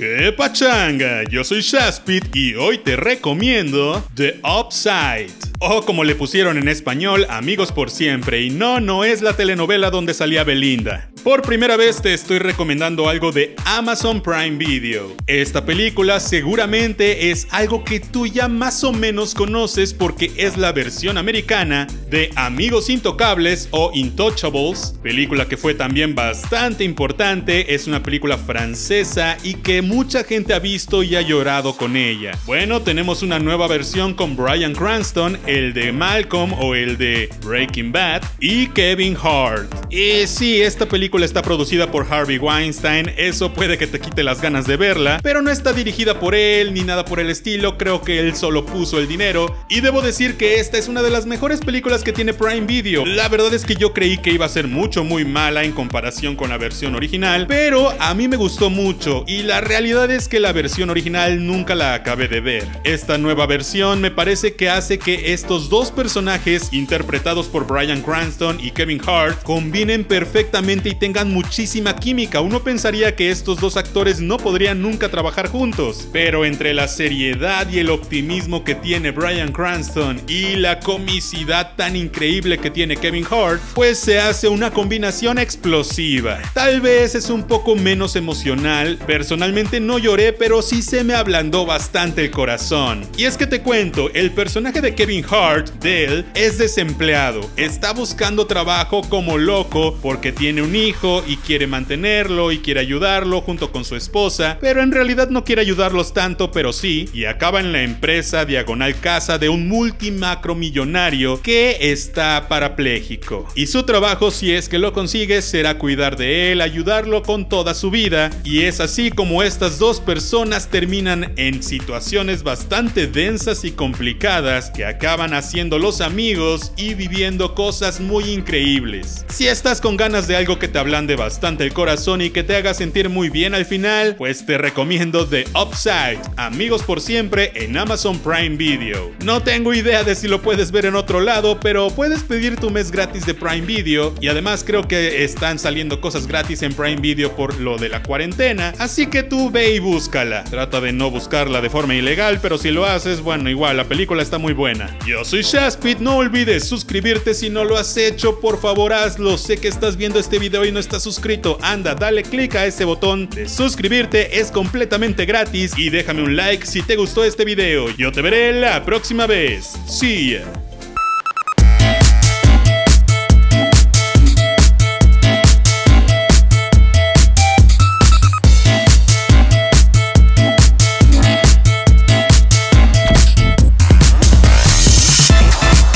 ¡Qué pachanga! Yo soy Shaspit y hoy te recomiendo The Upside. O como le pusieron en español, Amigos por Siempre. Y no, no es la telenovela donde salía Belinda. Por primera vez te estoy recomendando algo de Amazon Prime Video. Esta película seguramente es algo que tú ya más o menos conoces porque es la versión americana de Amigos Intocables o Intouchables, película que fue también bastante importante, es una película francesa y que mucha gente ha visto y ha llorado con ella. Bueno, tenemos una nueva versión con Brian Cranston, el de Malcolm o el de Breaking Bad y Kevin Hart. Y sí, esta película está producida por Harvey Weinstein, eso puede que te quite las ganas de verla, pero no está dirigida por él ni nada por el estilo, creo que él solo puso el dinero. Y debo decir que esta es una de las mejores películas que tiene Prime Video. La verdad es que yo creí que iba a ser mucho muy mala en comparación con la versión original, pero a mí me gustó mucho y la realidad es que la versión original nunca la acabé de ver. Esta nueva versión me parece que hace que estos dos personajes interpretados por Brian Cranston y Kevin Hart combinen perfectamente y tengan muchísima química. Uno pensaría que estos dos actores no podrían nunca trabajar juntos, pero entre la seriedad y el optimismo que tiene Brian Cranston y la comicidad tan increíble que tiene Kevin Hart, pues se hace una combinación explosiva. Tal vez es un poco menos emocional, personalmente no lloré, pero sí se me ablandó bastante el corazón. Y es que te cuento, el personaje de Kevin Hart, Dale, es desempleado, está buscando trabajo como loco porque tiene un hijo y quiere mantenerlo y quiere ayudarlo junto con su esposa, pero en realidad no quiere ayudarlos tanto, pero sí, y acaba en la empresa diagonal casa de un multimacromillonario que está parapléjico. Y su trabajo, si es que lo consigue, será cuidar de él, ayudarlo con toda su vida, y es así como estas dos personas terminan en situaciones bastante densas y complicadas que acaban haciendo los amigos y viviendo cosas muy increíbles. Si estás con ganas de algo que te ablande bastante el corazón y que te haga sentir muy bien al final, pues te recomiendo The Upside, Amigos por Siempre en Amazon Prime Video. No tengo idea de si lo puedes ver en otro lado, pero puedes pedir tu mes gratis de Prime Video y además creo que están saliendo cosas gratis en Prime Video por lo de la cuarentena, así que tú ve y búscala. Trata de no buscarla de forma ilegal, pero si lo haces, bueno, igual la película está muy buena. Yo soy Shaspit, no olvides suscribirte si no lo has hecho, por favor hazlo. Sé que estás viendo este video y no estás suscrito, anda, dale click a ese botón de suscribirte, es completamente gratis y déjame un like si te gustó este video. Yo te veré la próxima vez. See ya.